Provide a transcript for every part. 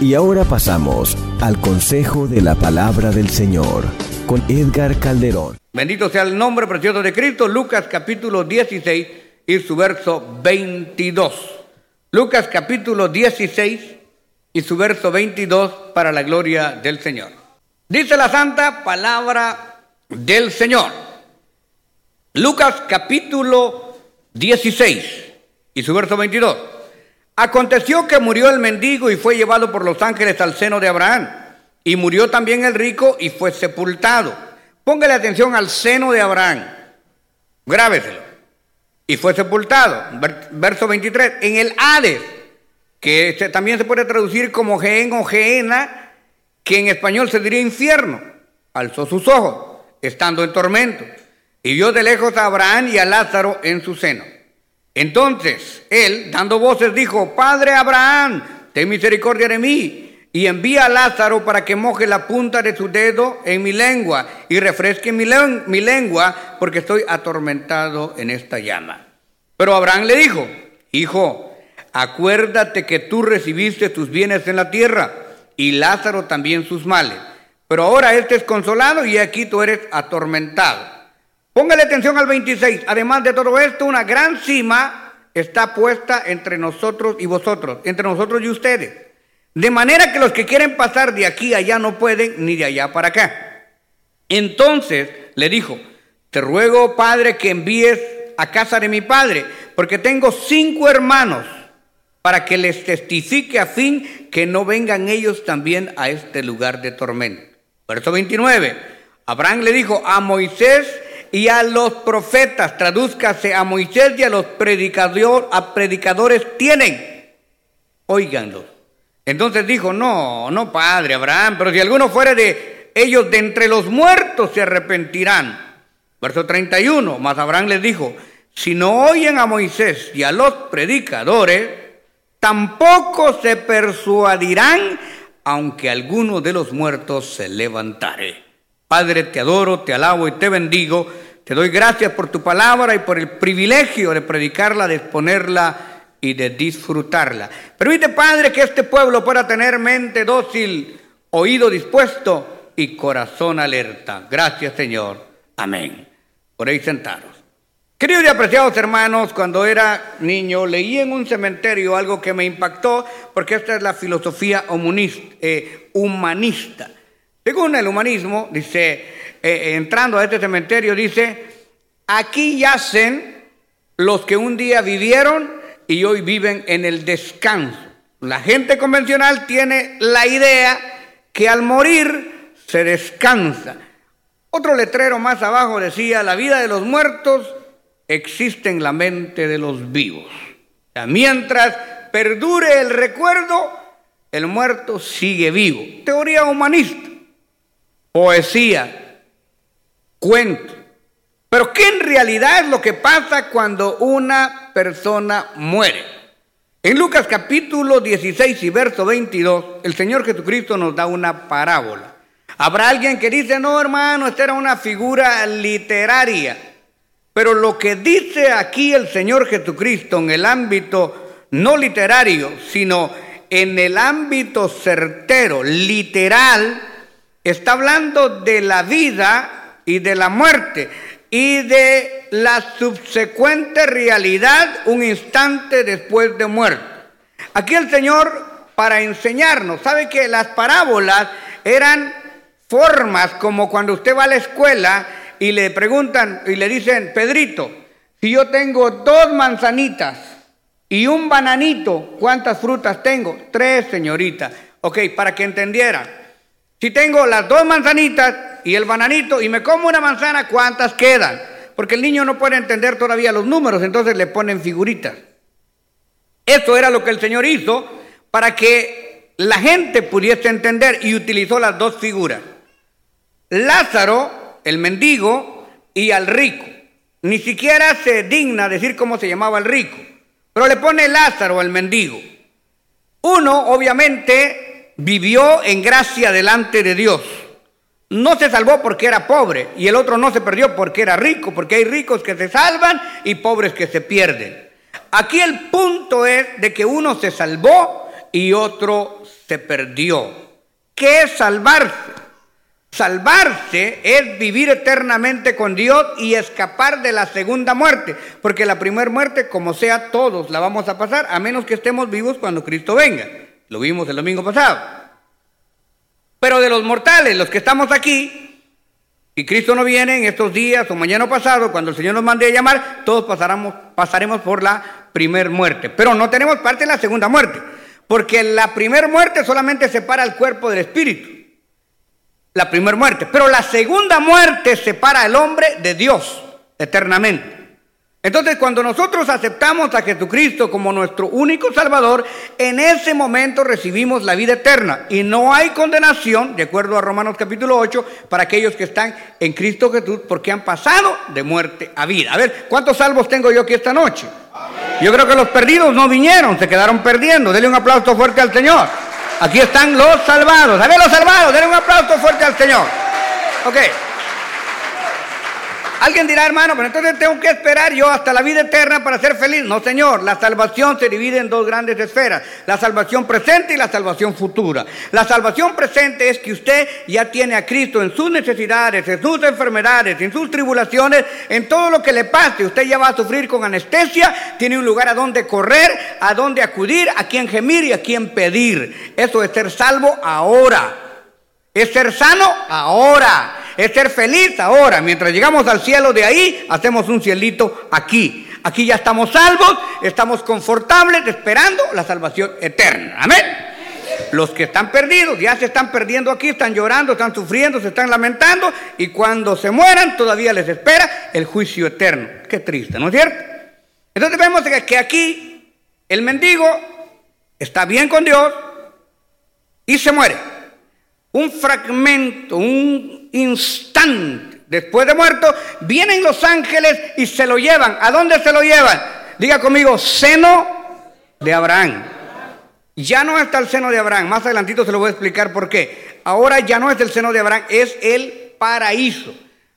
Y ahora pasamos al consejo de la palabra del Señor con Edgar Calderón. Bendito sea el nombre precioso de Cristo, Lucas capítulo 16 y su verso 22. Lucas capítulo 16 y su verso 22 para la gloria del Señor. Dice la santa palabra del Señor. Lucas capítulo 16 y su verso 22. Aconteció que murió el mendigo y fue llevado por los ángeles al seno de Abraham. Y murió también el rico y fue sepultado. Póngale atención al seno de Abraham. Grábeselo. Y fue sepultado. Verso 23. En el Hades, que también se puede traducir como Gehen o Geena, que en español se diría infierno. Alzó sus ojos, estando en tormento. Y vio de lejos a Abraham y a Lázaro en su seno. Entonces él, dando voces, dijo, Padre Abraham, ten misericordia de mí, y envía a Lázaro para que moje la punta de su dedo en mi lengua y refresque mi, lengua, porque estoy atormentado en esta llama. Pero Abraham le dijo, Hijo, acuérdate que tú recibiste tus bienes en la tierra, y Lázaro también sus males. Pero ahora este es consolado y aquí tú eres atormentado. Póngale atención al 26. Además de todo esto, una gran cima está puesta entre nosotros y vosotros, entre nosotros y ustedes. De manera que los que quieren pasar de aquí a allá no pueden, ni de allá para acá. Entonces le dijo, te ruego, Padre, que envíes a casa de mi Padre, porque tengo cinco hermanos, para que les testifique a fin que no vengan ellos también a este lugar de tormento. Verso 29. Abraham le dijo, a Moisés y a los profetas, tradúzcase a Moisés y a los predicador, a predicadores tienen. Óiganlo. Entonces dijo, no, no, padre Abraham, pero si alguno fuera de ellos de entre los muertos se arrepentirán. Verso 31, mas Abraham les dijo, si no oyen a Moisés y a los predicadores, tampoco se persuadirán, aunque alguno de los muertos se levantare. Padre, te adoro, te alabo y te bendigo. Te doy gracias por tu palabra y por el privilegio de predicarla, de exponerla y de disfrutarla. Permite, Padre, que este pueblo pueda tener mente dócil, oído dispuesto y corazón alerta. Gracias, Señor. Amén. Por ahí sentaros. Queridos y apreciados hermanos, cuando era niño leí en un cementerio algo que me impactó, porque esta es la filosofía eh, humanista. Según el humanismo, dice, eh, eh, entrando a este cementerio, dice, aquí yacen los que un día vivieron y hoy viven en el descanso. La gente convencional tiene la idea que al morir se descansa. Otro letrero más abajo decía, la vida de los muertos existe en la mente de los vivos. mientras perdure el recuerdo, el muerto sigue vivo. Teoría humanista poesía, cuento. Pero ¿qué en realidad es lo que pasa cuando una persona muere? En Lucas capítulo 16 y verso 22, el Señor Jesucristo nos da una parábola. Habrá alguien que dice, no hermano, esta era una figura literaria. Pero lo que dice aquí el Señor Jesucristo en el ámbito no literario, sino en el ámbito certero, literal, Está hablando de la vida y de la muerte y de la subsecuente realidad un instante después de muerte. Aquí el Señor para enseñarnos, sabe que las parábolas eran formas como cuando usted va a la escuela y le preguntan y le dicen, Pedrito, si yo tengo dos manzanitas y un bananito, ¿cuántas frutas tengo? Tres, señorita. Ok, para que entendieran. Si tengo las dos manzanitas y el bananito y me como una manzana, ¿cuántas quedan? porque el niño no puede entender todavía los números, entonces le ponen figuritas. Eso era lo que el Señor hizo para que la gente pudiese entender y utilizó las dos figuras. Lázaro, el mendigo, y al rico. Ni siquiera se digna decir cómo se llamaba el rico, pero le pone Lázaro al mendigo. Uno, obviamente, vivió en gracia delante de Dios. No se salvó porque era pobre y el otro no se perdió porque era rico, porque hay ricos que se salvan y pobres que se pierden. Aquí el punto es de que uno se salvó y otro se perdió. ¿Qué es salvarse? Salvarse es vivir eternamente con Dios y escapar de la segunda muerte, porque la primera muerte, como sea, todos la vamos a pasar, a menos que estemos vivos cuando Cristo venga. Lo vimos el domingo pasado. Pero de los mortales, los que estamos aquí, y Cristo no viene en estos días o mañana pasado, cuando el Señor nos mande a llamar, todos pasaremos, por la primera muerte. Pero no tenemos parte de la segunda muerte, porque la primera muerte solamente separa el cuerpo del espíritu la primera muerte. Pero la segunda muerte separa al hombre de Dios eternamente. Entonces, cuando nosotros aceptamos a Jesucristo como nuestro único Salvador, en ese momento recibimos la vida eterna. Y no hay condenación, de acuerdo a Romanos capítulo 8, para aquellos que están en Cristo Jesús, porque han pasado de muerte a vida. A ver, ¿cuántos salvos tengo yo aquí esta noche? Yo creo que los perdidos no vinieron, se quedaron perdiendo. Dele un aplauso fuerte al Señor. Aquí están los salvados. A ver los salvados, denle un aplauso fuerte al Señor. Ok. Alguien dirá, hermano, pero entonces tengo que esperar yo hasta la vida eterna para ser feliz. No, Señor, la salvación se divide en dos grandes esferas, la salvación presente y la salvación futura. La salvación presente es que usted ya tiene a Cristo en sus necesidades, en sus enfermedades, en sus tribulaciones, en todo lo que le pase. Usted ya va a sufrir con anestesia, tiene un lugar a donde correr, a donde acudir, a quien gemir y a quien pedir. Eso es ser salvo ahora. Es ser sano ahora es ser feliz ahora. Mientras llegamos al cielo de ahí, hacemos un cielito aquí. Aquí ya estamos salvos, estamos confortables, esperando la salvación eterna. Amén. Los que están perdidos ya se están perdiendo aquí, están llorando, están sufriendo, se están lamentando y cuando se mueran todavía les espera el juicio eterno. Qué triste, ¿no es cierto? Entonces vemos que aquí el mendigo está bien con Dios y se muere. Un fragmento, un instante después de muerto, vienen los ángeles y se lo llevan. ¿A dónde se lo llevan? Diga conmigo, seno de Abraham. Ya no está el seno de Abraham. Más adelantito se lo voy a explicar por qué. Ahora ya no es el seno de Abraham, es el paraíso.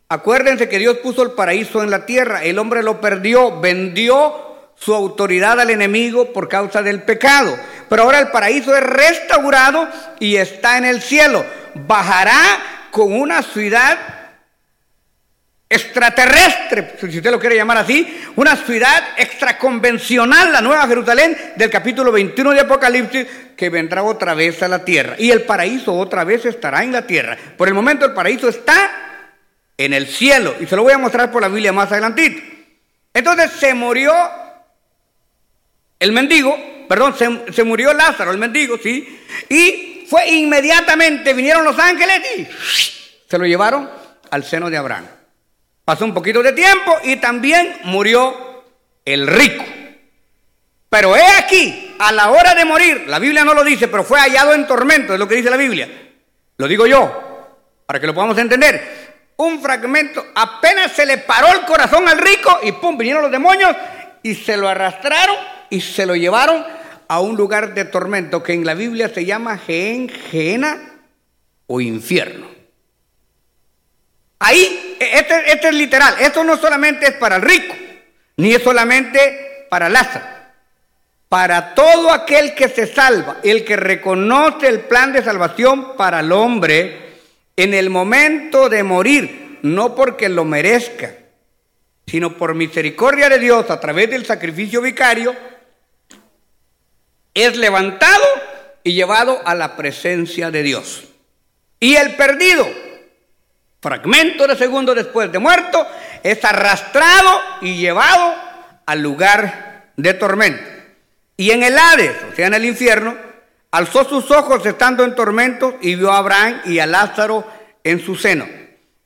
Acuérdense que Dios puso el paraíso en la tierra. El hombre lo perdió, vendió su autoridad al enemigo por causa del pecado. Pero ahora el paraíso es restaurado y está en el cielo. Bajará con una ciudad extraterrestre, si usted lo quiere llamar así, una ciudad extraconvencional, la Nueva Jerusalén del capítulo 21 de Apocalipsis, que vendrá otra vez a la tierra. Y el paraíso otra vez estará en la tierra. Por el momento el paraíso está en el cielo. Y se lo voy a mostrar por la Biblia más adelantito. Entonces se murió el mendigo, perdón, se, se murió Lázaro, el mendigo, sí. Y fue inmediatamente, vinieron los ángeles y se lo llevaron al seno de Abraham. Pasó un poquito de tiempo y también murió el rico. Pero he aquí, a la hora de morir, la Biblia no lo dice, pero fue hallado en tormento, es lo que dice la Biblia. Lo digo yo, para que lo podamos entender. Un fragmento, apenas se le paró el corazón al rico y pum, vinieron los demonios y se lo arrastraron y se lo llevaron a un lugar de tormento que en la Biblia se llama Gehen, Geena o infierno. Ahí, e, este, este, es literal, esto no solamente es para el rico, ni es solamente para Lázaro. Para todo aquel que se salva, el que reconoce el plan de salvación para el hombre en el momento de morir, no porque lo merezca, sino por misericordia de Dios a través del sacrificio vicario, es levantado y llevado a la presencia de Dios. Y el perdido, fragmento de segundo después de muerto, es arrastrado y llevado al lugar de tormento. Y en el Hades, o sea, en el infierno, alzó sus ojos estando en tormento y vio a Abraham y a Lázaro en su seno.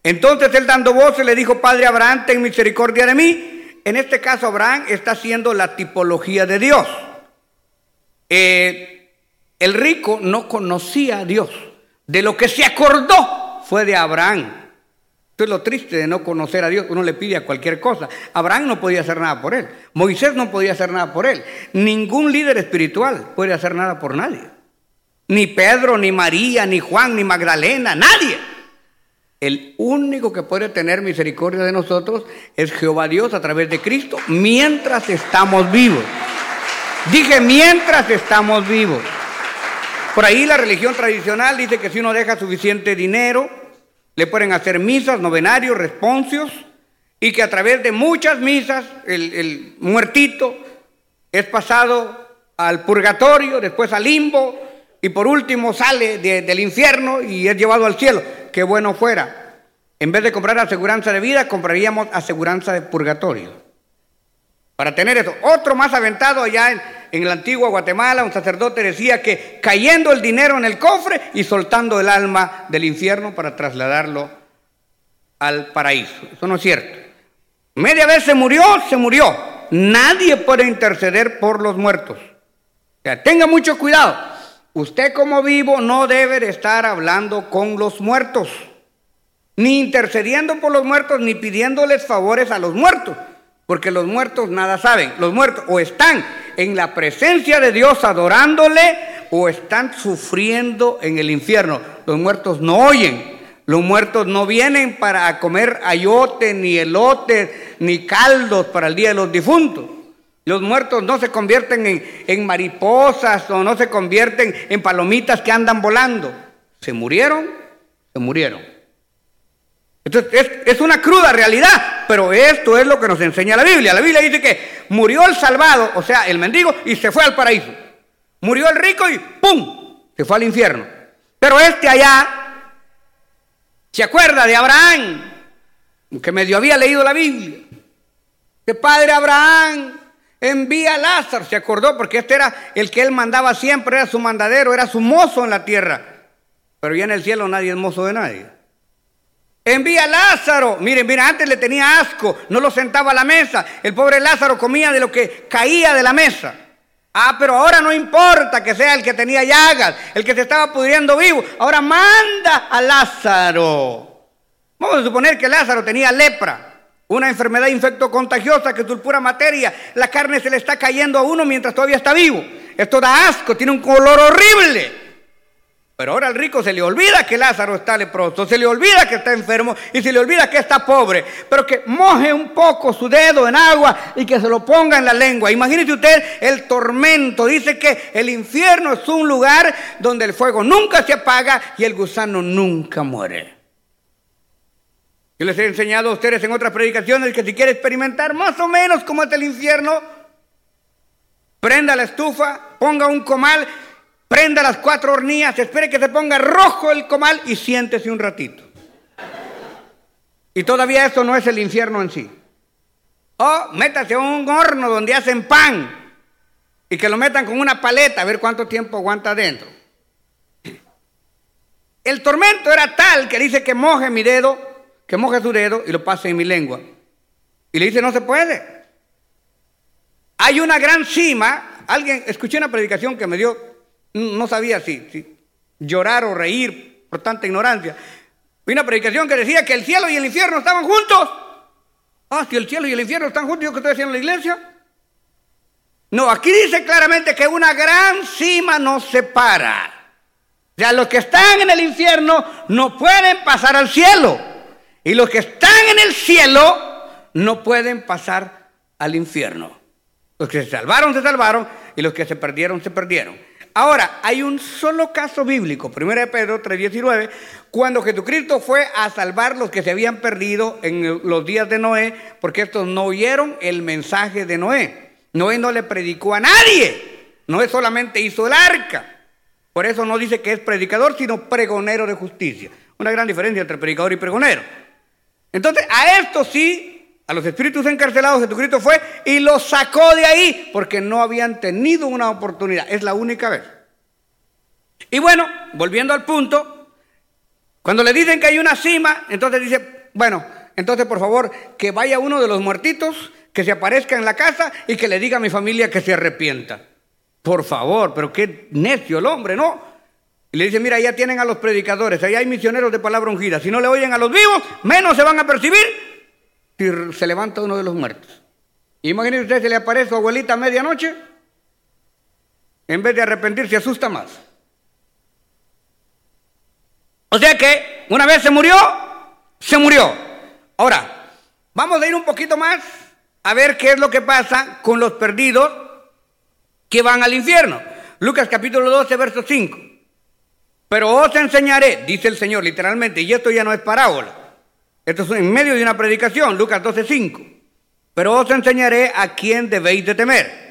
Entonces él dando voces le dijo, Padre Abraham, ten misericordia de mí. En este caso Abraham está haciendo la tipología de Dios. Eh, el rico no conocía a Dios. De lo que se acordó fue de Abraham. Esto es lo triste de no conocer a Dios. Uno le pide a cualquier cosa. Abraham no podía hacer nada por él. Moisés no podía hacer nada por él. Ningún líder espiritual puede hacer nada por nadie. Ni Pedro, ni María, ni Juan, ni Magdalena, nadie. El único que puede tener misericordia de nosotros es Jehová Dios a través de Cristo mientras estamos vivos. Dije mientras estamos vivos. Por ahí la religión tradicional dice que si uno deja suficiente dinero, le pueden hacer misas, novenarios, responsios, y que a través de muchas misas el, muertito es pasado al purgatorio, después al limbo, y por último sale del infierno y es llevado al cielo qué bueno fuera. En vez de comprar aseguranza de vida, compraríamos aseguranza de purgatorio. Para tener eso. Otro más aventado allá en, en el antiguo Guatemala, un sacerdote decía que cayendo el dinero en el cofre y soltando el alma del infierno para trasladarlo al paraíso. Eso no es cierto. Media vez se murió, se murió. Nadie puede interceder por los muertos. O sea, tenga mucho cuidado. Usted como vivo no debe de estar hablando con los muertos, ni intercediendo por los muertos, ni pidiéndoles favores a los muertos, porque los muertos nada saben. Los muertos o están en la presencia de Dios adorándole o están sufriendo en el infierno. Los muertos no oyen. Los muertos no vienen para comer ayote, ni elote, ni caldos para el día de los difuntos. Los muertos no se convierten en, mariposas o no se convierten en palomitas que andan volando. Se murieron, se murieron. Entonces es, una cruda realidad, pero esto es lo que nos enseña la Biblia. La Biblia dice que murió el salvado, o sea, el mendigo, y se fue al paraíso. Murió el rico y ¡pum! Se fue al infierno. Pero este allá se acuerda de Abraham, que medio había leído la Biblia. Que padre Abraham envía a Lázaro, se acordó, porque este era el que él mandaba siempre, era su mandadero, era su mozo en la tierra. Pero ya en el cielo nadie es mozo de nadie. Envía a Lázaro. Miren, mira, antes le tenía asco, no lo sentaba a la mesa. El pobre Lázaro comía de lo que caía de la mesa. Ah, pero ahora no importa que sea el que tenía llagas, el que se estaba pudriendo vivo. Ahora manda a Lázaro. Vamos a suponer que Lázaro tenía lepra. Una enfermedad infectocontagiosa que es pura materia. La carne se le está cayendo a uno mientras todavía está vivo. Esto da asco, tiene un color horrible. Pero ahora al rico se le olvida que Lázaro está leproso, se le olvida que está enfermo y se le olvida que está pobre. Pero que moje un poco su dedo en agua y que se lo ponga en la lengua. Imagínese usted el tormento. Dice que el infierno es un lugar donde el fuego nunca se apaga y el gusano nunca muere. Yo les he enseñado a ustedes en otras predicaciones que si quiere experimentar más o menos cómo es el infierno, prenda la estufa, ponga un comal, prenda las cuatro hornillas, espere que se ponga rojo el comal y siéntese un ratito. Y todavía eso no es el infierno en sí. O métase a un horno donde hacen pan y que lo metan con una paleta a ver cuánto tiempo aguanta adentro. El tormento era tal que dice que moje mi dedo que moje su dedo y lo pase en mi lengua. Y le dice, no se puede. Hay una gran cima. Alguien, escuché una predicación que me dio, no sabía si, llorar o reír por tanta ignorancia. Una predicación que decía que el cielo y el infierno estaban juntos. Ah, si el cielo y el infierno están juntos, ¿yo qué estoy haciendo en la iglesia? No, aquí dice claramente que una gran cima nos separa. O sea, los que están en el infierno no pueden pasar al cielo. Y los que están en el cielo no pueden pasar al infierno. Los que se salvaron, se salvaron, y los que se perdieron, se perdieron. Ahora, hay un solo caso bíblico, 1 Pedro 3:19, cuando Jesucristo fue a salvar los que se habían perdido en los días de Noé, porque estos no oyeron el mensaje de Noé. Noé no le predicó a nadie. Noé solamente hizo el arca. Por eso no dice que es predicador, sino pregonero de justicia. Una gran diferencia entre predicador y pregonero. Entonces, a esto sí, a los espíritus encarcelados, Jesucristo fue y los sacó de ahí porque no habían tenido una oportunidad. Es la única vez. Y bueno, volviendo al punto, cuando le dicen que hay una cima, entonces dice, Bueno, entonces por favor, que vaya uno de los muertitos, que se aparezca en la casa y que le diga a mi familia que se arrepienta. Por favor, pero qué necio el hombre, ¿no? Y le dice, mira, ya tienen a los predicadores, ahí hay misioneros de palabra ungida. Si no le oyen a los vivos, menos se van a percibir si se levanta uno de los muertos. Imagínese usted, se le aparece su abuelita a medianoche, en vez de arrepentirse, asusta más. O sea que una vez se murió, se murió. Ahora, vamos a ir un poquito más a ver qué es lo que pasa con los perdidos que van al infierno. Lucas capítulo 12, verso 5. Pero os enseñaré, dice el Señor literalmente, y esto ya no es parábola. Esto es en medio de una predicación, Lucas 12, 5. Pero os enseñaré a quién debéis de temer.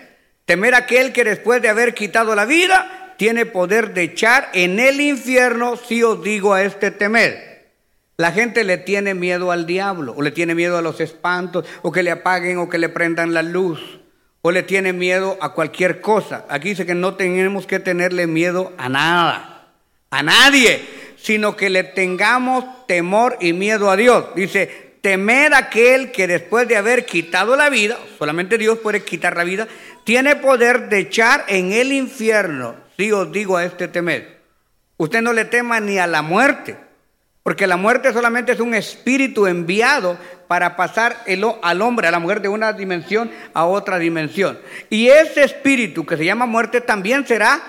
Temer aquel que después de haber quitado la vida tiene poder de echar en el infierno, si os digo a este temer. La gente le tiene miedo al diablo, o le tiene miedo a los espantos, o que le apaguen o que le prendan la luz, o le tiene miedo a cualquier cosa. Aquí dice que no tenemos que tenerle miedo a nada, a nadie, sino que le tengamos temor y miedo a Dios. Dice, temer aquel que después de haber quitado la vida, solamente Dios puede quitar la vida, tiene poder de echar en el infierno. Si os digo a este temer. Usted no le tema ni a la muerte, porque la muerte solamente es un espíritu enviado para pasar el, al hombre, a la mujer de una dimensión a otra dimensión. Y ese espíritu que se llama muerte también será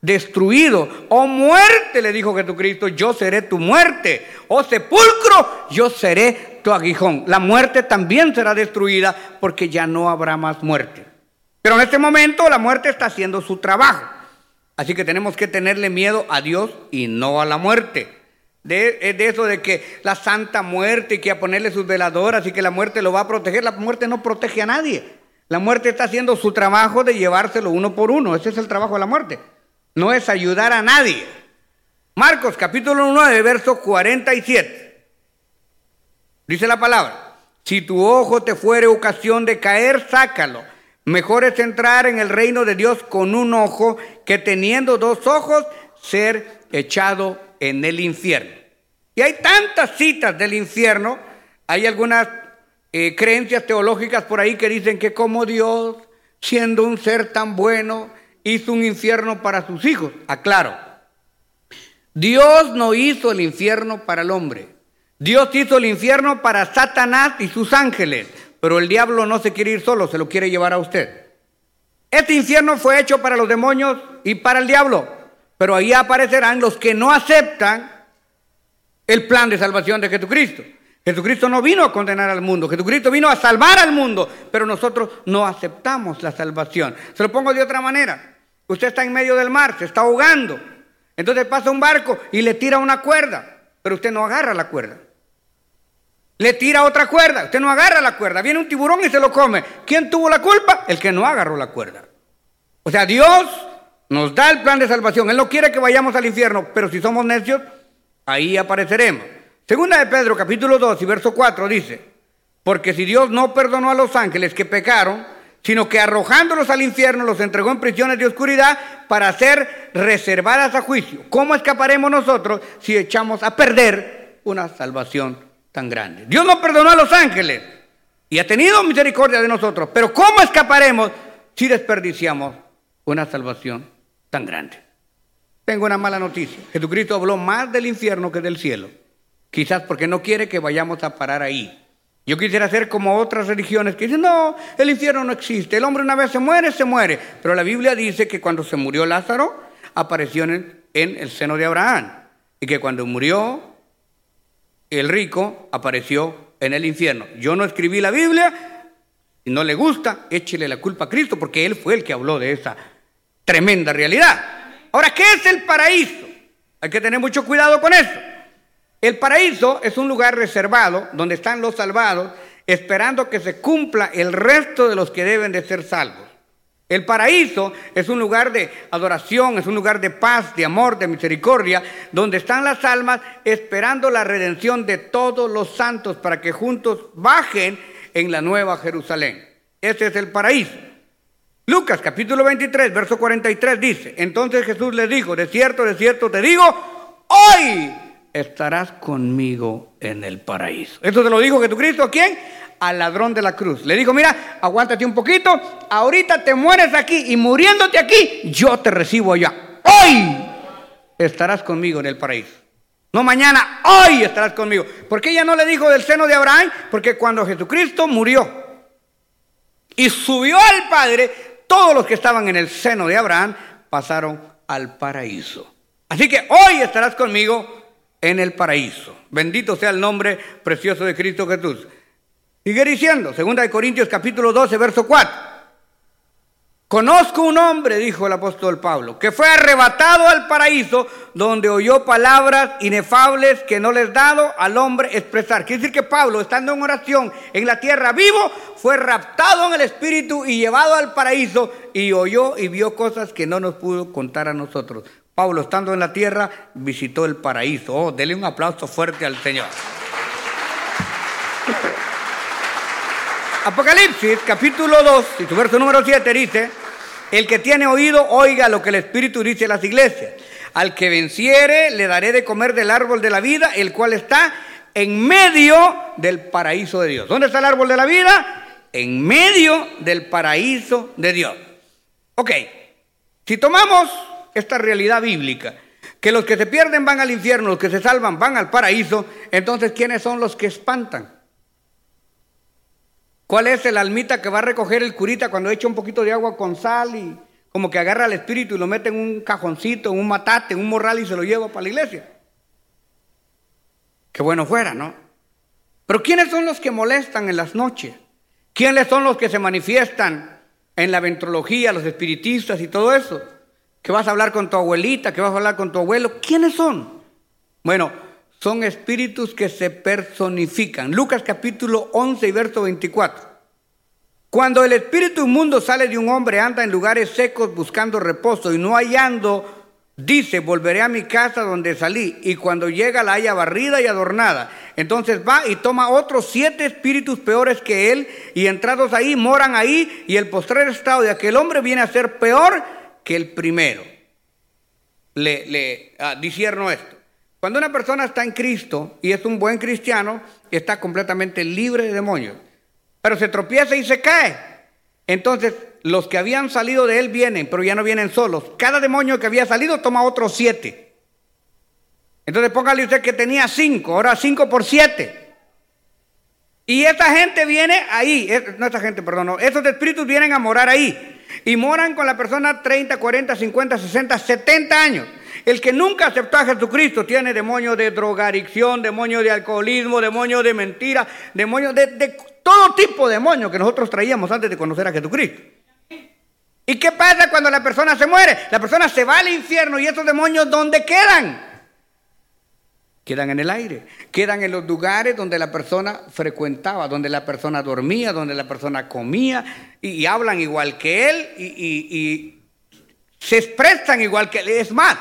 destruido. Oh muerte, le dijo Jesucristo, yo seré tu muerte. Oh sepulcro, yo seré tu aguijón. La muerte también será destruida porque ya no habrá más muerte. Pero en este momento la muerte está haciendo su trabajo. Así que tenemos que tenerle miedo a Dios y no a la muerte. De, de, eso de que la santa muerte y que a ponerle sus veladoras y que la muerte lo va a proteger. La muerte no protege a nadie. La muerte está haciendo su trabajo de llevárselo uno por uno. Ese es el trabajo de la muerte. No es ayudar a nadie. Marcos capítulo 9, verso 47. Dice la palabra, si tu ojo te fuere ocasión de caer, sácalo Mejor es entrar en el reino de Dios con un ojo que teniendo dos ojos ser echado en el infierno. Y hay tantas citas del infierno, hay algunas eh, creencias teológicas por ahí que dicen que como Dios, siendo un ser tan bueno, hizo un infierno para sus hijos. Aclaro, Dios no hizo el infierno para el hombre. Dios hizo el infierno para Satanás y sus ángeles pero el diablo no se quiere ir solo, se lo quiere llevar a usted. Este infierno fue hecho para los demonios y para el diablo, pero ahí aparecerán los que no aceptan el plan de salvación de Jesucristo. Jesucristo no vino a condenar al mundo, Jesucristo vino a salvar al mundo, pero nosotros no aceptamos la salvación. Se lo pongo de otra manera. Usted está en medio del mar, se está ahogando. Entonces pasa un barco y le tira una cuerda, pero usted no agarra la cuerda. Le tira otra cuerda, usted no agarra la cuerda, viene un tiburón y se lo come. ¿Quién tuvo la culpa? El que no agarró la cuerda. O sea, Dios nos da el plan de salvación. Él no quiere que vayamos al infierno, pero si somos necios, ahí apareceremos. Segunda de Pedro, capítulo 2 y verso 4 dice, porque si Dios no perdonó a los ángeles que pecaron, sino que arrojándolos al infierno los entregó en prisiones de oscuridad para ser reservadas a juicio. ¿Cómo escaparemos nosotros si echamos a perder una salvación tan grande. Dios no perdonó a los ángeles y ha tenido misericordia de nosotros, pero ¿cómo escaparemos si desperdiciamos una salvación tan grande? Tengo una mala noticia. Jesucristo habló más del infierno que del cielo. Quizás porque no quiere que vayamos a parar ahí. Yo quisiera ser como otras religiones que dicen, no, el infierno no existe. El hombre una vez se muere, se muere. Pero la Biblia dice que cuando se murió Lázaro, apareció en, en el seno de Abraham. Y que cuando murió el rico apareció en el infierno. Yo no escribí la Biblia, y no le gusta, échele la culpa a Cristo, porque Él fue el que habló de esa tremenda realidad. Ahora, ¿qué es el paraíso? Hay que tener mucho cuidado con eso. El paraíso es un lugar reservado donde están los salvados, esperando que se cumpla el resto de los que deben de ser salvos. El paraíso es un lugar de adoración, es un lugar de paz, de amor, de misericordia, donde están las almas esperando la redención de todos los santos para que juntos bajen en la nueva Jerusalén. Ese es el paraíso. Lucas capítulo 23, verso 43 dice, entonces Jesús les dijo, de cierto, de cierto te digo, hoy estarás conmigo en el paraíso. Esto te lo dijo Jesucristo a quién? Al ladrón de la cruz. Le dijo, mira, aguántate un poquito, ahorita te mueres aquí y muriéndote aquí, yo te recibo allá. Hoy estarás conmigo en el paraíso. No mañana, hoy estarás conmigo. ¿Por qué ella no le dijo del seno de Abraham? Porque cuando Jesucristo murió y subió al Padre, todos los que estaban en el seno de Abraham pasaron al paraíso. Así que hoy estarás conmigo en el paraíso. Bendito sea el nombre precioso de Cristo Jesús. Sigue diciendo, 2 Corintios capítulo 12, verso 4. Conozco un hombre, dijo el apóstol Pablo, que fue arrebatado al paraíso donde oyó palabras inefables que no les dado al hombre expresar. Quiere decir que Pablo, estando en oración en la tierra vivo, fue raptado en el espíritu y llevado al paraíso y oyó y vio cosas que no nos pudo contar a nosotros. Pablo, estando en la tierra, visitó el paraíso. Oh, dele un aplauso fuerte al Señor. Apocalipsis, capítulo 2, y su verso número 7 dice, el que tiene oído, oiga lo que el Espíritu dice a las iglesias. Al que venciere, le daré de comer del árbol de la vida, el cual está en medio del paraíso de Dios. ¿Dónde está el árbol de la vida? En medio del paraíso de Dios. Ok, si tomamos esta realidad bíblica, que los que se pierden van al infierno, los que se salvan van al paraíso, entonces ¿quiénes son los que espantan? ¿Cuál es el almita que va a recoger el curita cuando echa un poquito de agua con sal y como que agarra al espíritu y lo mete en un cajoncito, en un matate, en un morral y se lo lleva para la iglesia? Qué bueno fuera, ¿no? Pero ¿quiénes son los que molestan en las noches? ¿Quiénes son los que se manifiestan en la ventrología, los espiritistas y todo eso? Que vas a hablar con tu abuelita, que vas a hablar con tu abuelo. ¿Quiénes son? Bueno, son espíritus que se personifican. Lucas capítulo 11 y verso 24. Cuando el espíritu inmundo sale de un hombre, anda en lugares secos buscando reposo y no hallando, dice, volveré a mi casa donde salí. Y cuando llega la haya barrida y adornada. Entonces va y toma otros siete espíritus peores que él y entrados ahí, moran ahí y el postrer estado de aquel hombre viene a ser peor que el primero. Le, le ah, esto. Cuando una persona está en Cristo y es un buen cristiano, está completamente libre de demonios. Pero se tropieza y se cae. Entonces, los que habían salido de él vienen, pero ya no vienen solos. Cada demonio que había salido toma otros siete. Entonces póngale usted que tenía cinco, ahora cinco por siete. Y esta gente viene ahí, no esta gente, perdón, no, esos espíritus vienen a morar ahí y moran con la persona 30, 40, 50, 60, 70 años. El que nunca aceptó a Jesucristo tiene demonio de drogadicción, demonio de alcoholismo, demonio de mentira, demonio de, todo tipo de demonio que nosotros traíamos antes de conocer a Jesucristo. ¿Y qué pasa cuando la persona se muere? La persona se va al infierno y esos demonios ¿dónde quedan? Quedan en el aire, quedan en los lugares donde la persona frecuentaba, donde la persona dormía, donde la persona comía y, hablan igual que él y, se expresan igual que él. Es más,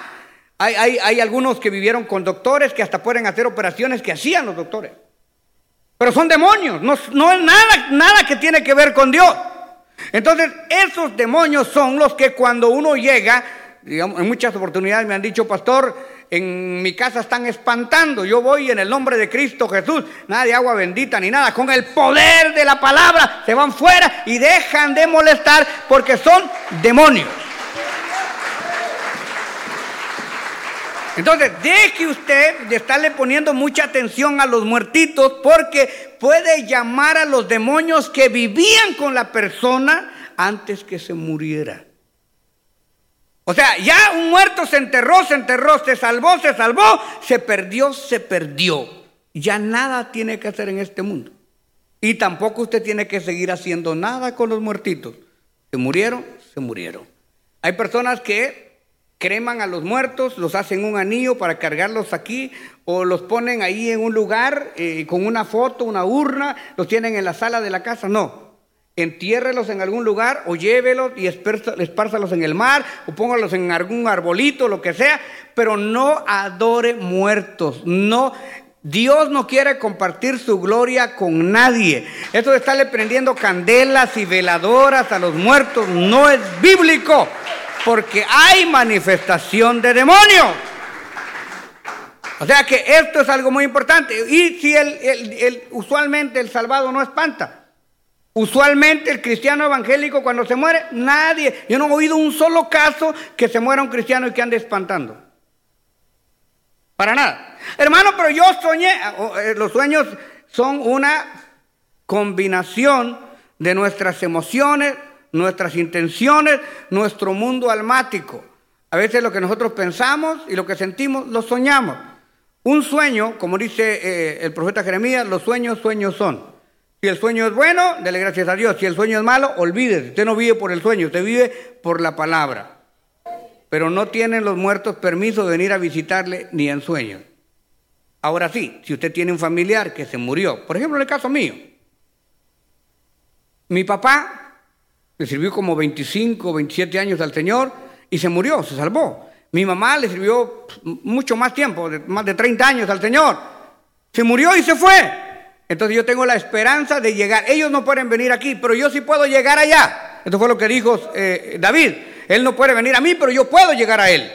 hay, hay, algunos que vivieron con doctores que hasta pueden hacer operaciones que hacían los doctores. Pero son demonios, no, no es nada, nada que tiene que ver con Dios. Entonces, esos demonios son los que cuando uno llega, digamos, en muchas oportunidades me han dicho, pastor, en mi casa están espantando. Yo voy en el nombre de Cristo Jesús, nada de agua bendita ni nada. Con el poder de la palabra se van fuera y dejan de molestar porque son demonios. Entonces, deje usted de estarle poniendo mucha atención a los muertitos porque puede llamar a los demonios que vivían con la persona antes que se muriera. O sea, ya un muerto se enterró, se enterró, se salvó, se salvó, se perdió, se perdió. Ya nada tiene que hacer en este mundo. Y tampoco usted tiene que seguir haciendo nada con los muertitos. Se murieron, se murieron. Hay personas que creman a los muertos, los hacen un anillo para cargarlos aquí o los ponen ahí en un lugar eh, con una foto, una urna, los tienen en la sala de la casa. No, entiérrelos en algún lugar o llévelos y espárzalos en el mar o póngalos en algún arbolito, lo que sea, pero no adore muertos, no. Dios no quiere compartir su gloria con nadie. Eso de estarle prendiendo candelas y veladoras a los muertos no es bíblico, porque hay manifestación de demonios. O sea que esto es algo muy importante. Y si el, el, usualmente el salvado no espanta. Usualmente el cristiano evangélico cuando se muere, nadie, yo no he oído un solo caso que se muera un cristiano y que ande espantando. Para nada. Hermano, pero yo soñé, eh, los sueños son una combinación de nuestras emociones, nuestras intenciones, nuestro mundo almático. A veces lo que nosotros pensamos y lo que sentimos lo soñamos. Un sueño, como dice eh, el profeta Jeremías, los sueños, sueños son. El sueño es bueno, dele gracias a Dios. Si el sueño es malo, olvídese. Usted no vive por el sueño, usted vive por la palabra. Pero no tienen los muertos permiso de venir a visitarle ni en sueños. Ahora sí, si usted tiene un familiar que se murió, por ejemplo en el caso mío, mi papá le sirvió como 25, 27 años al Señor y se murió, se salvó. Mi mamá le sirvió mucho más tiempo, más de 30 años al Señor. Se murió y se fue. Entonces yo tengo la esperanza de llegar. Ellos no pueden venir aquí, pero yo sí puedo llegar allá. Esto fue lo que dijo eh, David. Él no puede venir a mí, pero yo puedo llegar a él.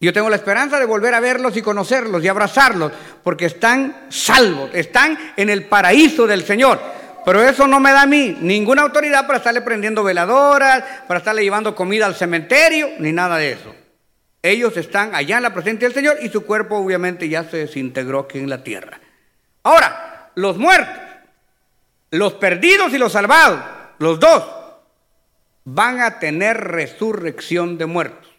Yo tengo la esperanza de volver a verlos y conocerlos y abrazarlos, porque están salvos, están en el paraíso del Señor. Pero eso no me da a mí ninguna autoridad para estarle prendiendo veladoras, para estarle llevando comida al cementerio, ni nada de eso. Ellos están allá en la presencia del Señor y su cuerpo obviamente ya se desintegró aquí en la tierra. Ahora, los muertos, los perdidos y los salvados, los dos, van a tener resurrección de muertos.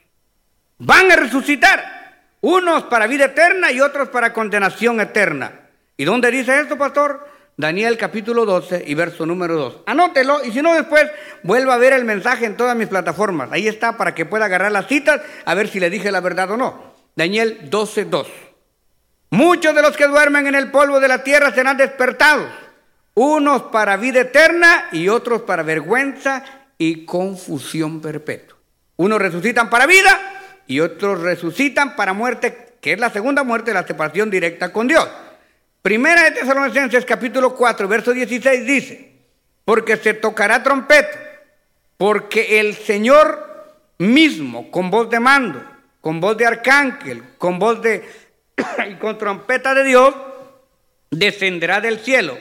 Van a resucitar, unos para vida eterna y otros para condenación eterna. ¿Y dónde dice esto, pastor? Daniel capítulo 12 y verso número 2. Anótelo y si no después vuelva a ver el mensaje en todas mis plataformas. Ahí está para que pueda agarrar las citas a ver si le dije la verdad o no. Daniel 12, 2. Muchos de los que duermen en el polvo de la tierra serán despertados, unos para vida eterna y otros para vergüenza y confusión perpetua. Unos resucitan para vida y otros resucitan para muerte, que es la segunda muerte, la separación directa con Dios. Primera de Tesalonicenses capítulo 4, verso 16 dice, porque se tocará trompeta, porque el Señor mismo, con voz de mando, con voz de arcángel, con voz de y con trompeta de Dios, descenderá del cielo,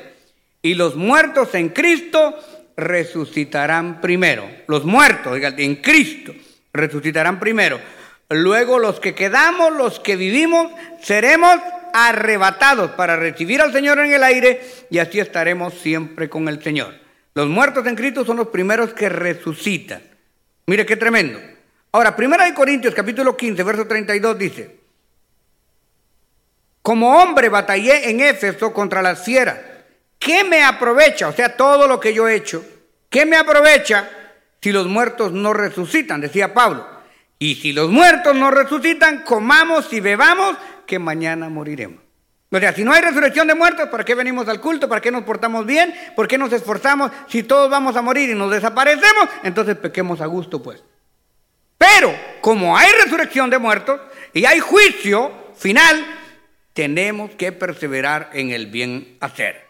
y los muertos en Cristo resucitarán primero. Los muertos, en Cristo, resucitarán primero. Luego los que quedamos, los que vivimos, seremos arrebatados para recibir al Señor en el aire y así estaremos siempre con el Señor. Los muertos en Cristo son los primeros que resucitan. Mire qué tremendo. Ahora, Primera de Corintios capítulo 15, verso 32 dice, como hombre batallé en Éfeso contra las fieras. ¿Qué me aprovecha? O sea, todo lo que yo he hecho. ¿Qué me aprovecha si los muertos no resucitan? Decía Pablo. Y si los muertos no resucitan, comamos y bebamos que mañana moriremos. O sea, si no hay resurrección de muertos, ¿para qué venimos al culto? ¿Para qué nos portamos bien? ¿Por qué nos esforzamos? Si todos vamos a morir y nos desaparecemos, entonces pequemos a gusto, pues. Pero, como hay resurrección de muertos y hay juicio final, tenemos que perseverar en el bien hacer.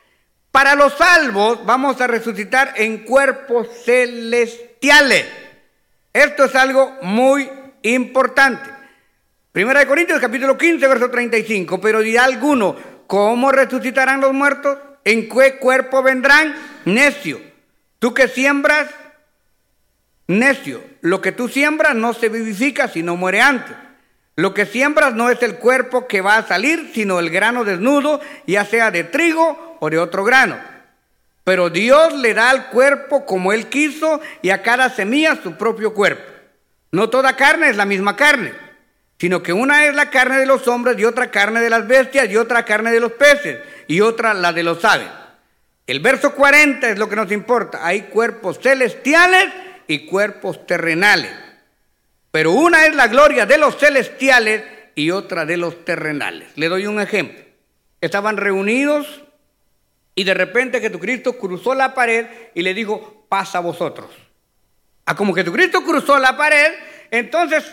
Para los salvos vamos a resucitar en cuerpos celestiales. Esto es algo muy importante. Primera de Corintios capítulo 15, verso 35. Pero dirá alguno, ¿cómo resucitarán los muertos? ¿En qué cuerpo vendrán? Necio. Tú que siembras, necio. Lo que tú siembras no se vivifica, sino muere antes. Lo que siembras no es el cuerpo que va a salir, sino el grano desnudo, ya sea de trigo o de otro grano. Pero Dios le da al cuerpo como Él quiso y a cada semilla su propio cuerpo. No toda carne es la misma carne sino que una es la carne de los hombres y otra carne de las bestias y otra carne de los peces y otra la de los aves. El verso 40 es lo que nos importa. Hay cuerpos celestiales y cuerpos terrenales. Pero una es la gloria de los celestiales y otra de los terrenales. Le doy un ejemplo. Estaban reunidos y de repente Jesucristo cruzó la pared y le dijo, pasa a vosotros. Ah, como Jesucristo cruzó la pared, entonces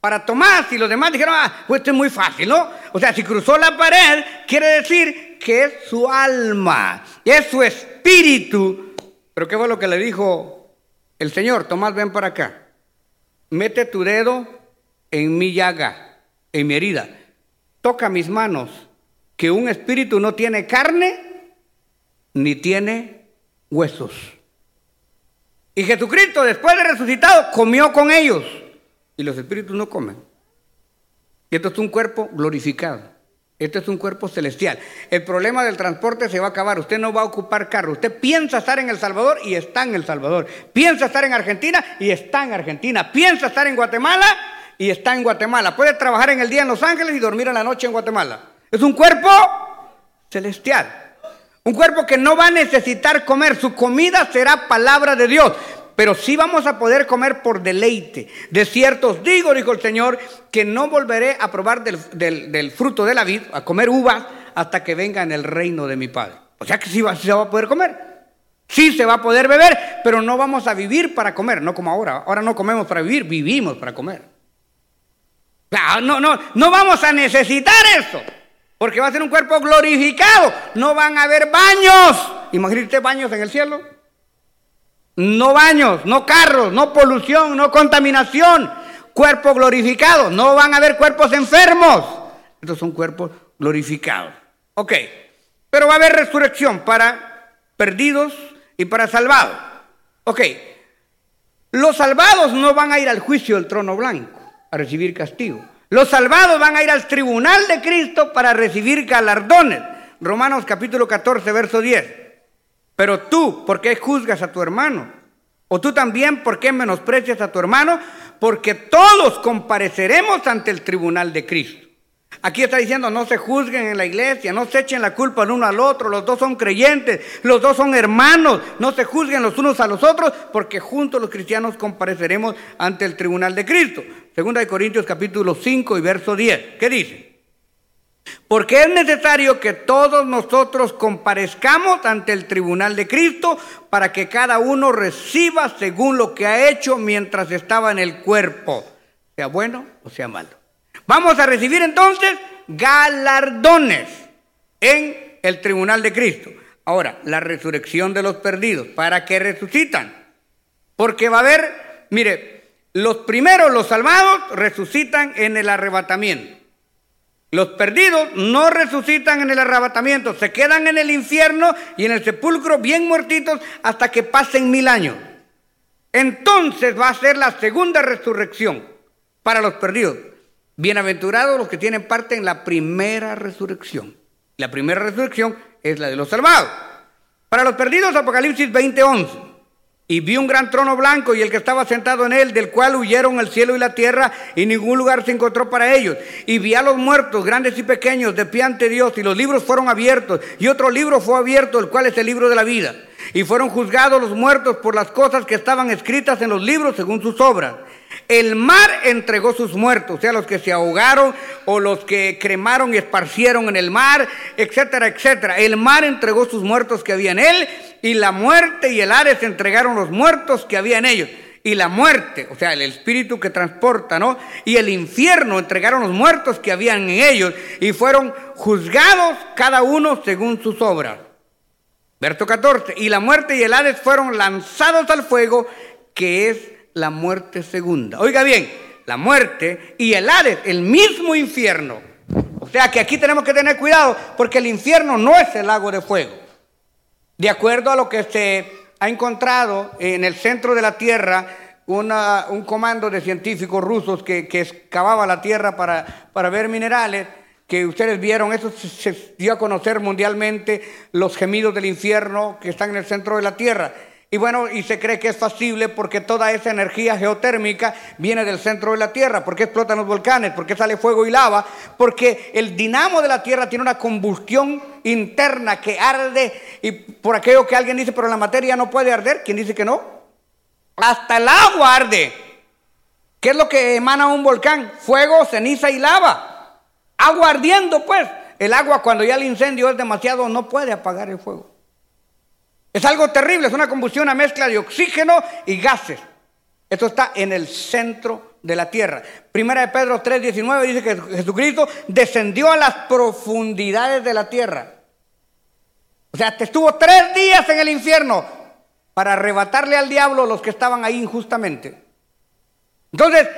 para Tomás y los demás dijeron, ah, pues esto es muy fácil, ¿no? O sea, si cruzó la pared, quiere decir que es su alma, es su espíritu. Pero ¿qué fue lo que le dijo el Señor? Tomás, ven para acá. Mete tu dedo en mi llaga, en mi herida. toca mis manos que un espíritu no tiene carne ni tiene huesos. Y Jesucristo, después de resucitado, comió con ellos. Y los espíritus no comen. Y esto es un cuerpo glorificado. Este es un cuerpo celestial. El problema del transporte se va a acabar. Usted no va a ocupar carro. Usted piensa estar en El Salvador y está en El Salvador. Piensa estar en Argentina y está en Argentina. Piensa estar en Guatemala y está en Guatemala. Puede trabajar en el día en Los Ángeles y dormir en la noche en Guatemala. Es un cuerpo celestial. Un cuerpo que no va a necesitar comer. Su comida será palabra de Dios pero sí vamos a poder comer por deleite. De cierto os digo, dijo el Señor, que no volveré a probar del, fruto de la vid, a comer uvas, hasta que venga en el reino de mi Padre. O sea que sí, se va a poder comer. Sí se va a poder beber, pero no vamos a vivir para comer, no como ahora. Ahora no comemos para vivir, vivimos para comer. No, no, no vamos a necesitar eso, porque va a ser un cuerpo glorificado. No van a haber baños. Imagínate baños en el cielo. No baños, no carros, no polución, no contaminación. Cuerpo glorificado. No van a haber cuerpos enfermos. Estos son cuerpos glorificados. Ok. Pero va a haber resurrección para perdidos y para salvados. Ok. Los salvados no van a ir al juicio del trono blanco a recibir castigo. Los salvados van a ir al tribunal de Cristo para recibir galardones. Romanos capítulo 14, verso 10. Pero tú, ¿por qué juzgas a tu hermano? O tú también, ¿por qué menosprecias a tu hermano? Porque todos compareceremos ante el tribunal de Cristo. Aquí está diciendo, no se juzguen en la iglesia, no se echen la culpa el uno al otro, los dos son creyentes, los dos son hermanos, no se juzguen los unos a los otros, porque juntos los cristianos compareceremos ante el tribunal de Cristo. Segunda de Corintios capítulo 5 y verso 10. ¿Qué dice? Porque es necesario que todos nosotros comparezcamos ante el tribunal de Cristo para que cada uno reciba según lo que ha hecho mientras estaba en el cuerpo, sea bueno o sea malo. Vamos a recibir entonces galardones en el tribunal de Cristo. Ahora, la resurrección de los perdidos, ¿para qué resucitan? Porque va a haber, mire, los primeros, los salvados, resucitan en el arrebatamiento. Los perdidos no resucitan en el arrebatamiento, se quedan en el infierno y en el sepulcro bien muertitos hasta que pasen mil años. Entonces va a ser la segunda resurrección para los perdidos. Bienaventurados los que tienen parte en la primera resurrección. La primera resurrección es la de los salvados. Para los perdidos, Apocalipsis 20:11. Y vi un gran trono blanco y el que estaba sentado en él, del cual huyeron el cielo y la tierra, y ningún lugar se encontró para ellos. Y vi a los muertos, grandes y pequeños, de pie ante Dios, y los libros fueron abiertos, y otro libro fue abierto, el cual es el libro de la vida. Y fueron juzgados los muertos por las cosas que estaban escritas en los libros según sus obras. El mar entregó sus muertos, o sea, los que se ahogaron o los que cremaron y esparcieron en el mar, etcétera, etcétera. El mar entregó sus muertos que había en él y la muerte y el Ares entregaron los muertos que había en ellos. Y la muerte, o sea, el espíritu que transporta, ¿no? Y el infierno entregaron los muertos que habían en ellos y fueron juzgados cada uno según sus obras. Verso 14. Y la muerte y el Hades fueron lanzados al fuego, que es la muerte segunda. Oiga bien, la muerte y el Hades, el mismo infierno. O sea que aquí tenemos que tener cuidado porque el infierno no es el lago de fuego. De acuerdo a lo que se ha encontrado en el centro de la Tierra, un comando de científicos rusos que, excavaba la Tierra para, para ver minerales, que ustedes vieron, eso se, dio a conocer mundialmente, los gemidos del infierno que están en el centro de la Tierra. Y bueno, y se cree que es factible porque toda esa energía geotérmica viene del centro de la Tierra, porque explotan los volcanes, porque sale fuego y lava, porque el dinamo de la Tierra tiene una combustión interna que arde y por aquello que alguien dice, pero la materia no puede arder, ¿quién dice que no? Hasta el agua arde. ¿Qué es lo que emana un volcán? Fuego, ceniza y lava. Agua ardiendo, pues. El agua cuando ya el incendio es demasiado no puede apagar el fuego. Es algo terrible, es una combustión, una mezcla de oxígeno y gases. Esto está en el centro de la tierra. Primera de Pedro 3:19 dice que Jesucristo descendió a las profundidades de la tierra. O sea, estuvo tres días en el infierno para arrebatarle al diablo los que estaban ahí injustamente. Entonces,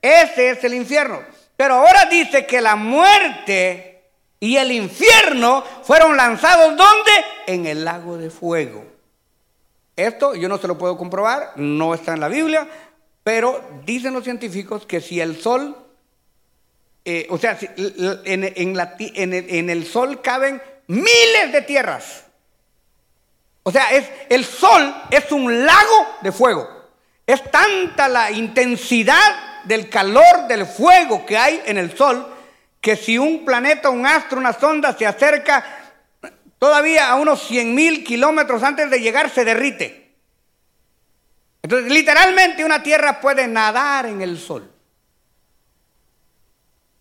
ese es el infierno. Pero ahora dice que la muerte y el infierno fueron lanzados ¿dónde? En el lago de fuego. Esto yo no se lo puedo comprobar, no está en la Biblia, pero dicen los científicos que si el sol, eh, o sea, en, en el sol caben miles de tierras. O sea, es, el sol es un lago de fuego. Es tanta la intensidad del calor del fuego que hay en el sol que si un planeta, un astro, una sonda se acerca todavía a unos 100 mil kilómetros antes de llegar se derrite. Entonces, literalmente una tierra puede nadar en el sol.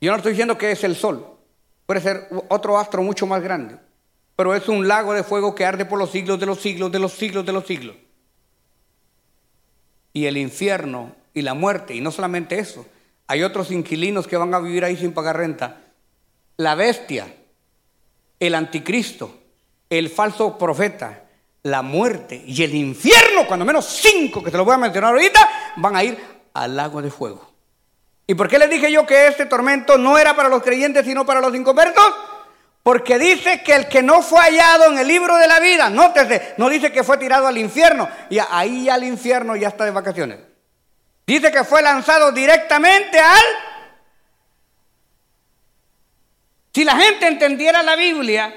Yo no estoy diciendo que es el sol, puede ser otro astro mucho más grande pero es un lago de fuego que arde por los siglos de los siglos, de los siglos, de los siglos. Y el infierno y la muerte, y no solamente eso, hay otros inquilinos que van a vivir ahí sin pagar renta. La bestia, el anticristo, el falso profeta, la muerte y el infierno, cuando menos cinco, que se los voy a mencionar ahorita, van a ir al lago de fuego. ¿Y por qué les dije yo que este tormento no era para los creyentes, sino para los inconversos? Porque dice que el que no fue hallado en el libro de la vida, nótese, no dice que fue tirado al infierno, y ahí al infierno ya está de vacaciones. Dice que fue lanzado directamente al... Si la gente entendiera la Biblia,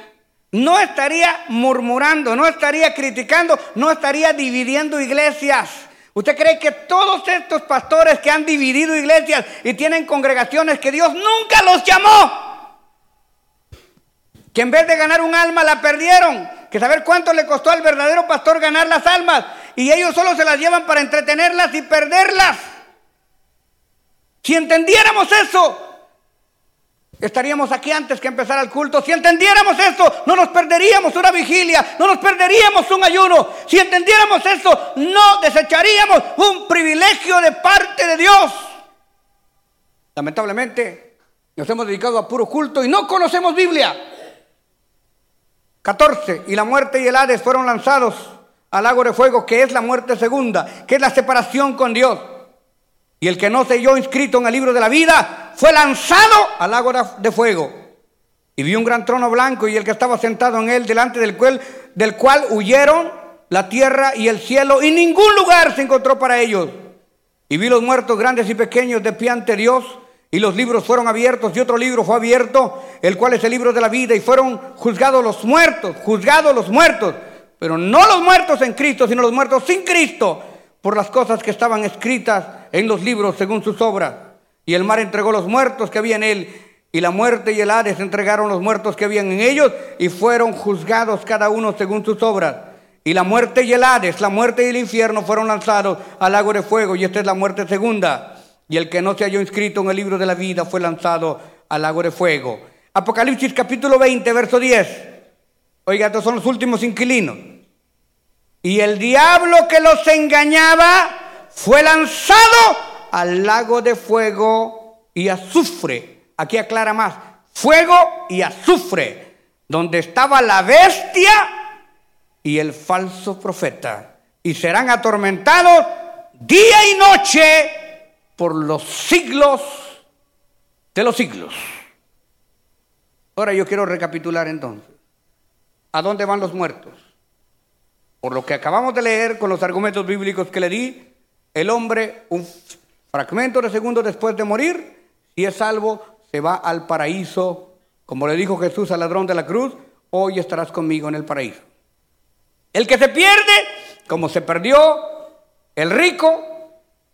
no estaría murmurando, no estaría criticando, no estaría dividiendo iglesias. ¿Usted cree que todos estos pastores que han dividido iglesias y tienen congregaciones que Dios nunca los llamó? que en vez de ganar un alma la perdieron, que saber cuánto le costó al verdadero pastor ganar las almas, y ellos solo se las llevan para entretenerlas y perderlas. Si entendiéramos eso, estaríamos aquí antes que empezar el culto. Si entendiéramos eso, no nos perderíamos una vigilia, no nos perderíamos un ayuno. Si entendiéramos eso, no desecharíamos un privilegio de parte de Dios. Lamentablemente, nos hemos dedicado a puro culto y no conocemos Biblia. 14. Y la muerte y el Hades fueron lanzados al lago de fuego, que es la muerte segunda, que es la separación con Dios. Y el que no se halló inscrito en el libro de la vida fue lanzado al lago de fuego. Y vi un gran trono blanco y el que estaba sentado en él, delante del cual, del cual huyeron la tierra y el cielo, y ningún lugar se encontró para ellos. Y vi los muertos grandes y pequeños de pie ante Dios y los libros fueron abiertos y otro libro fue abierto, el cual es el libro de la vida, y fueron juzgados los muertos, juzgados los muertos, pero no los muertos en Cristo, sino los muertos sin Cristo, por las cosas que estaban escritas en los libros según sus obras. Y el mar entregó los muertos que había en él, y la muerte y el Hades entregaron los muertos que habían en ellos, y fueron juzgados cada uno según sus obras. Y la muerte y el Hades, la muerte y el infierno fueron lanzados al lago de fuego, y esta es la muerte segunda y el que no se halló inscrito en el libro de la vida fue lanzado al lago de fuego. Apocalipsis capítulo 20, verso 10. Oiga, estos son los últimos inquilinos. Y el diablo que los engañaba fue lanzado al lago de fuego y azufre. Aquí aclara más, fuego y azufre, donde estaba la bestia y el falso profeta. Y serán atormentados día y noche por los siglos de los siglos. Ahora yo quiero recapitular entonces. ¿A dónde van los muertos? Por lo que acabamos de leer con los argumentos bíblicos que le di, el hombre, un fragmento de segundo después de morir, si es salvo, se va al paraíso. Como le dijo Jesús al ladrón de la cruz, hoy estarás conmigo en el paraíso. El que se pierde, como se perdió el rico,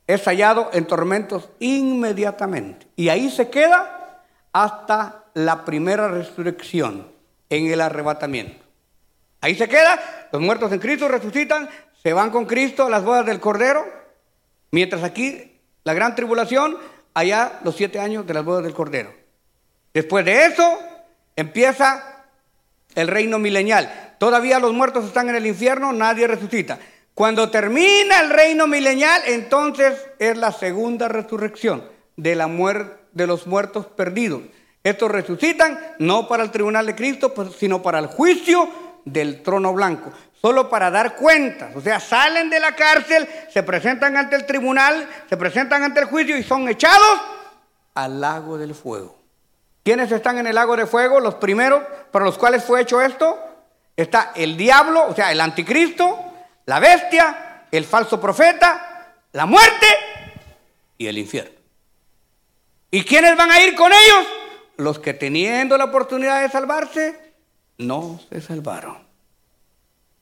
es hallado en tormentos inmediatamente. Y ahí se queda hasta la primera resurrección, en el arrebatamiento. Ahí se queda, los muertos en Cristo resucitan, se van con Cristo a las bodas del Cordero, mientras aquí la gran tribulación, allá los siete años de las bodas del Cordero. Después de eso empieza el reino milenial. Todavía los muertos están en el infierno, nadie resucita. Cuando termina el reino milenial, entonces es la segunda resurrección de, la de los muertos perdidos. Estos resucitan no para el tribunal de Cristo, pues, sino para el juicio del trono blanco, solo para dar cuentas. O sea, salen de la cárcel, se presentan ante el tribunal, se presentan ante el juicio y son echados al lago del fuego. ¿Quiénes están en el lago de fuego? Los primeros para los cuales fue hecho esto. Está el diablo, o sea, el anticristo, la bestia, el falso profeta, la muerte y el infierno. ¿Y quiénes van a ir con ellos? Los que teniendo la oportunidad de salvarse, no se salvaron.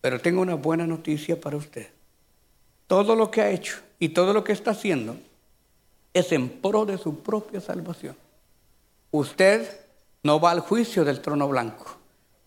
Pero tengo una buena noticia para usted. Todo lo que ha hecho y todo lo que está haciendo es en pro de su propia salvación. Usted no va al juicio del trono blanco.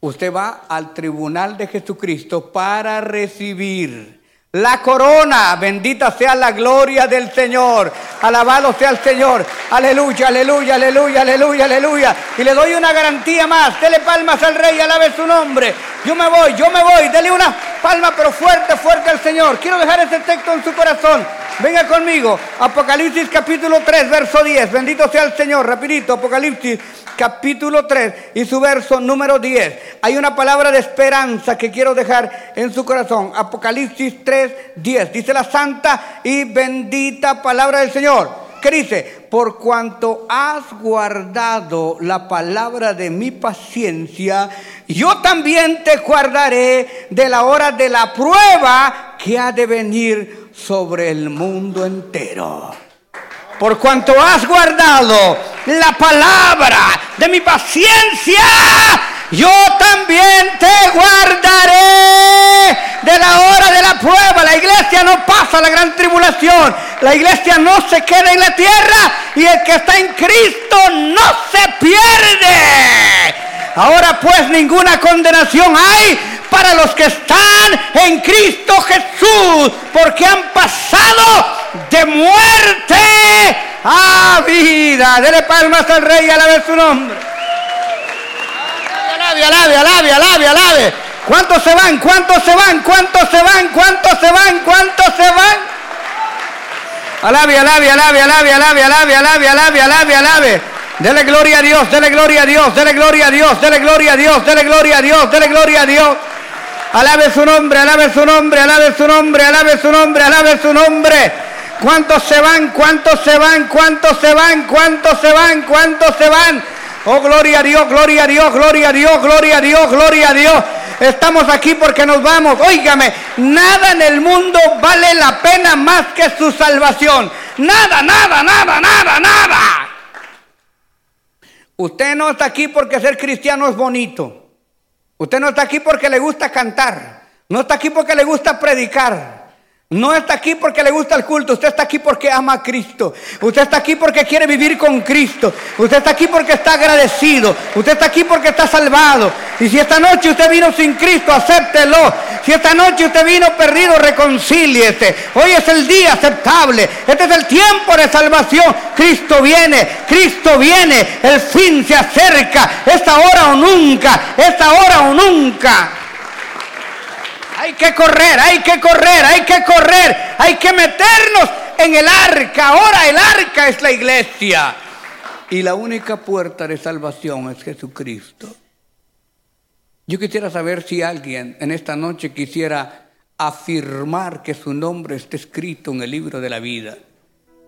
Usted va al tribunal de Jesucristo para recibir la corona. Bendita sea la gloria del Señor. Alabado sea el Señor. Aleluya, aleluya, aleluya, aleluya, aleluya. Y le doy una garantía más. Dele palmas al rey, alabe su nombre. Yo me voy, yo me voy. Dele una palma, pero fuerte, fuerte al Señor. Quiero dejar ese texto en su corazón. Venga conmigo. Apocalipsis capítulo 3, verso 10. Bendito sea el Señor. Rapidito, Apocalipsis capítulo 3 y su verso número 10. Hay una palabra de esperanza que quiero dejar en su corazón. Apocalipsis 3, 10. Dice la santa y bendita palabra del Señor. ¿Qué dice? Por cuanto has guardado la palabra de mi paciencia, yo también te guardaré de la hora de la prueba que ha de venir sobre el mundo entero por cuanto has guardado la palabra de mi paciencia, yo también te guardaré de la hora de la prueba. La iglesia no pasa la gran tribulación. La iglesia no se queda en la tierra y el que está en Cristo no se pierde. Ahora pues ninguna condenación hay para los que están en Cristo Jesús, porque han pasado de muerte a vida. Dele palmas al rey y alabe su nombre. Alabe, alabe, alabe, alabe, alabe. ¿Cuántos se van? ¿Cuántos se van? ¿Cuántos se van? ¿Cuántos se van? ¿Cuántos se van? Alabe, alabe, alabe, alabe, alabe, alabe, alabe, alabe, alabe, alabe. Dele gloria a Dios, dele gloria a Dios, dele gloria a Dios, dele gloria a Dios, dele gloria a Dios, dele gloria a Dios. Alabe su nombre, alabe su nombre, alabe su nombre, alabe su nombre, alabe su nombre. ¿Cuántos se van? ¿Cuántos se van? ¿Cuántos se van? ¿Cuántos se van? ¿Cuántos se van? Oh, gloria a Dios, gloria a Dios, gloria a Dios, gloria a Dios, gloria a Dios. Estamos aquí porque nos vamos. Óigame, nada en el mundo vale la pena más que su salvación. Nada, nada, nada, nada, nada. Usted no está aquí porque ser cristiano es bonito. Usted no está aquí porque le gusta cantar. No está aquí porque le gusta predicar. No está aquí porque le gusta el culto, usted está aquí porque ama a Cristo. Usted está aquí porque quiere vivir con Cristo. Usted está aquí porque está agradecido. Usted está aquí porque está salvado. Y si esta noche usted vino sin Cristo, acéptelo. Si esta noche usted vino perdido, reconcíliese. Hoy es el día aceptable. Este es el tiempo de salvación. Cristo viene, Cristo viene. El fin se acerca. Esta hora o nunca. Esta hora o nunca. Hay que correr, hay que correr, hay que correr, hay que meternos en el arca. Ahora el arca es la iglesia. Y la única puerta de salvación es Jesucristo. Yo quisiera saber si alguien en esta noche quisiera afirmar que su nombre está escrito en el libro de la vida.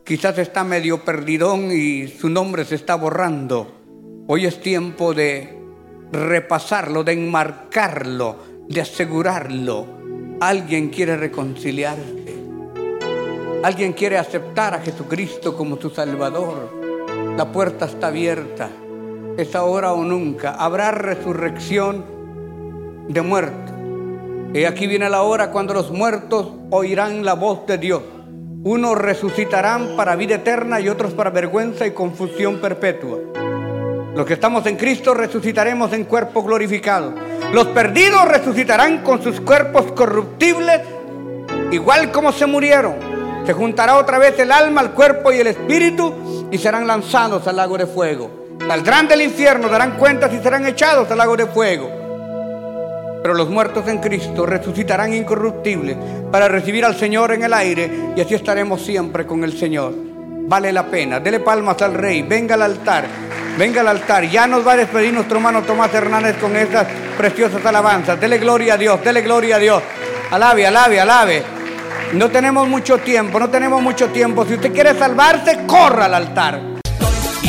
Quizás está medio perdidón y su nombre se está borrando. Hoy es tiempo de repasarlo, de enmarcarlo, de asegurarlo. Alguien quiere reconciliarse. Alguien quiere aceptar a Jesucristo como su Salvador. La puerta está abierta. Es ahora o nunca. Habrá resurrección de muertos. Y aquí viene la hora cuando los muertos oirán la voz de Dios. Unos resucitarán para vida eterna y otros para vergüenza y confusión perpetua. Los que estamos en Cristo resucitaremos en cuerpo glorificado. Los perdidos resucitarán con sus cuerpos corruptibles, igual como se murieron. Se juntará otra vez el alma, el cuerpo y el espíritu y serán lanzados al lago de fuego. Saldrán del infierno, darán cuentas y serán echados al lago de fuego. Pero los muertos en Cristo resucitarán incorruptibles para recibir al Señor en el aire y así estaremos siempre con el Señor. Vale la pena. Dele palmas al Rey. Venga al altar. Venga al altar. Ya nos va a despedir nuestro hermano Tomás Hernández con estas preciosas alabanzas. Dele gloria a Dios, dele gloria a Dios. Alabe, alabe, alabe. No tenemos mucho tiempo, no tenemos mucho tiempo. Si usted quiere salvarse, corra al altar.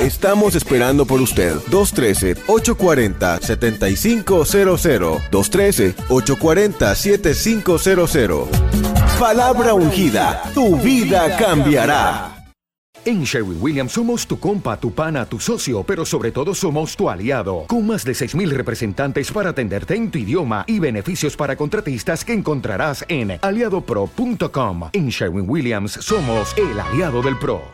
Estamos esperando por usted. 213-840-7500. 213-840-7500. Palabra ungida. Tu vida cambiará. En Sherwin Williams somos tu compa, tu pana, tu socio, pero sobre todo somos tu aliado, con más de 6.000 representantes para atenderte en tu idioma y beneficios para contratistas que encontrarás en aliadopro.com. En Sherwin Williams somos el aliado del PRO.